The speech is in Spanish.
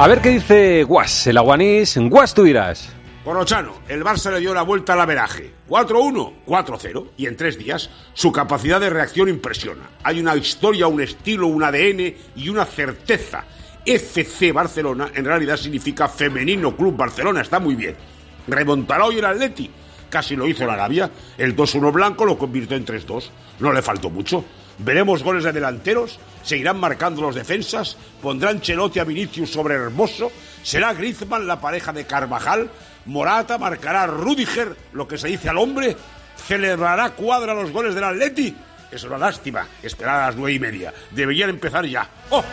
A ver qué dice Guas, el aguanís. Guas, tú dirás. Corochano, el Barça le dio la vuelta al averaje. 4-1, 4-0. Y en tres días, su capacidad de reacción impresiona. Hay una historia, un estilo, un ADN y una certeza. FC Barcelona en realidad significa Femenino Club Barcelona. Está muy bien. Remontará hoy el Atleti. Casi lo hizo la Arabia. El 2-1 blanco lo convirtió en 3-2. No le faltó mucho. Veremos goles de delanteros, seguirán marcando los defensas, pondrán Chelote a Vinicius sobre Hermoso, será Griezmann la pareja de Carvajal, Morata marcará Rudiger, lo que se dice al hombre, celebrará cuadra los goles del Atleti. Es una lástima esperar a las nueve y media. Deberían empezar ya. ¡Oh!